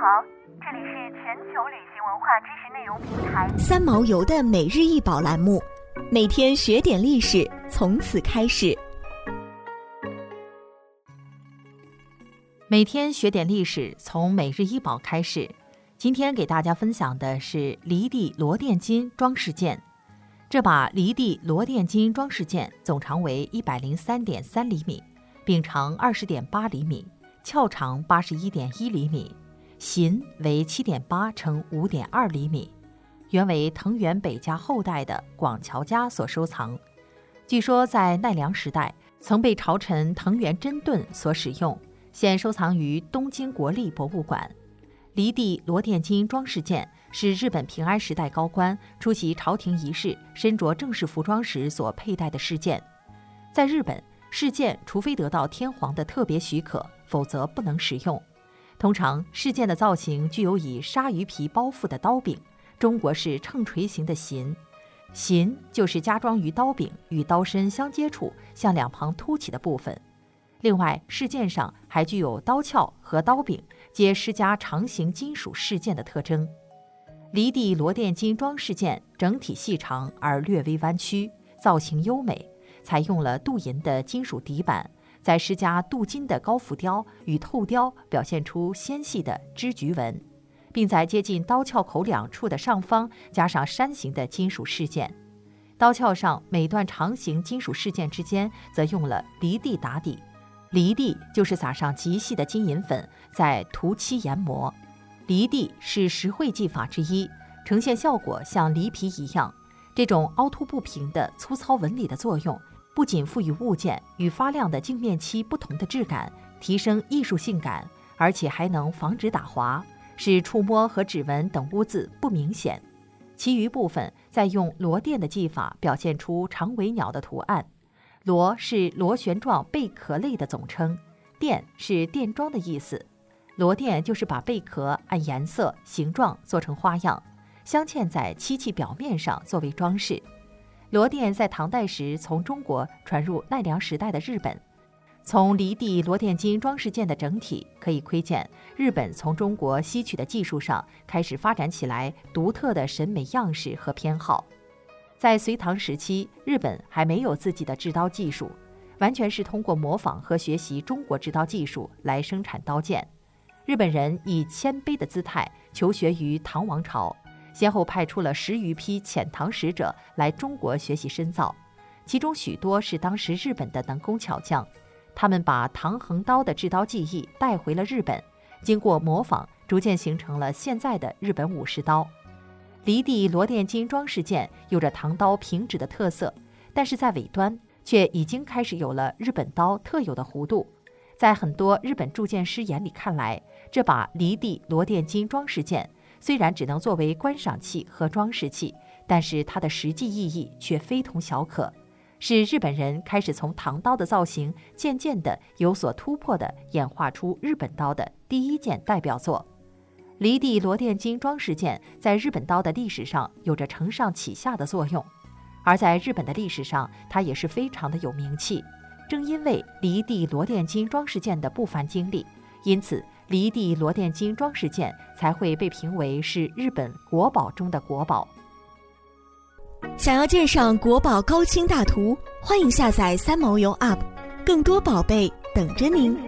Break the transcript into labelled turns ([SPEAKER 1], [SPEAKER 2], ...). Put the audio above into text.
[SPEAKER 1] 好，这里是全球旅行文化知识内容平台
[SPEAKER 2] 三毛游的每日一宝栏目，每天学点历史，从此开始。
[SPEAKER 3] 每天学点历史，从每日一宝开始。今天给大家分享的是离地罗甸金装饰剑。这把离地罗甸金装饰剑总长为一百零三点三厘米，柄长二十点八厘米，鞘长八十一点一厘米，型为七点八乘五点二厘米。原为藤原北家后代的广桥家所收藏。据说在奈良时代曾被朝臣藤原真盾所使用，现收藏于东京国立博物馆。离地罗殿金装饰剑是日本平安时代高官出席朝廷仪式身着正式服装时所佩戴的饰件。在日本，饰件除非得到天皇的特别许可，否则不能使用。通常，事件的造型具有以鲨鱼皮包覆的刀柄，中国式秤锤形的型，型就是加装于刀柄与刀身相接触向两旁凸起的部分。另外，饰件上还具有刀鞘和刀柄皆施加长形金属饰件的特征。离地罗甸金装饰件整体细长而略微弯曲，造型优美，采用了镀银的金属底板，再施加镀金的高浮雕与透雕，表现出纤细的织菊纹，并在接近刀鞘口两处的上方加上山形的金属饰件。刀鞘上每段长形金属饰件之间则用了离地打底。离地就是撒上极细的金银粉，再涂漆研磨。离地是石绘技法之一，呈现效果像梨皮一样。这种凹凸不平的粗糙纹理的作用，不仅赋予物件与发亮的镜面漆不同的质感，提升艺术性感，而且还能防止打滑，使触摸和指纹等污渍不明显。其余部分再用螺钿的技法表现出长尾鸟的图案。螺是螺旋状贝壳类的总称，钿是钿装的意思。螺钿就是把贝壳按颜色、形状做成花样，镶嵌在漆器表面上作为装饰。螺钿在唐代时从中国传入奈良时代的日本。从离地罗甸金装饰件的整体可以窥见，日本从中国吸取的技术上开始发展起来独特的审美样式和偏好。在隋唐时期，日本还没有自己的制刀技术，完全是通过模仿和学习中国制刀技术来生产刀剑。日本人以谦卑的姿态求学于唐王朝，先后派出了十余批遣唐使者来中国学习深造，其中许多是当时日本的能工巧匠。他们把唐横刀的制刀技艺带回了日本，经过模仿，逐渐形成了现在的日本武士刀。离地罗甸金装饰件有着唐刀平直的特色，但是在尾端却已经开始有了日本刀特有的弧度。在很多日本铸剑师眼里看来，这把离地罗甸金装饰件虽然只能作为观赏器和装饰器，但是它的实际意义却非同小可，是日本人开始从唐刀的造型渐渐的有所突破的演化出日本刀的第一件代表作。离地罗甸金装饰件在日本刀的历史上有着承上启下的作用，而在日本的历史上，它也是非常的有名气。正因为离地罗甸金装饰件的不凡经历，因此离地螺钿金装饰件才会被评为是日本国宝中的国宝。
[SPEAKER 2] 想要鉴赏国宝高清大图，欢迎下载三毛游 App，更多宝贝等着您。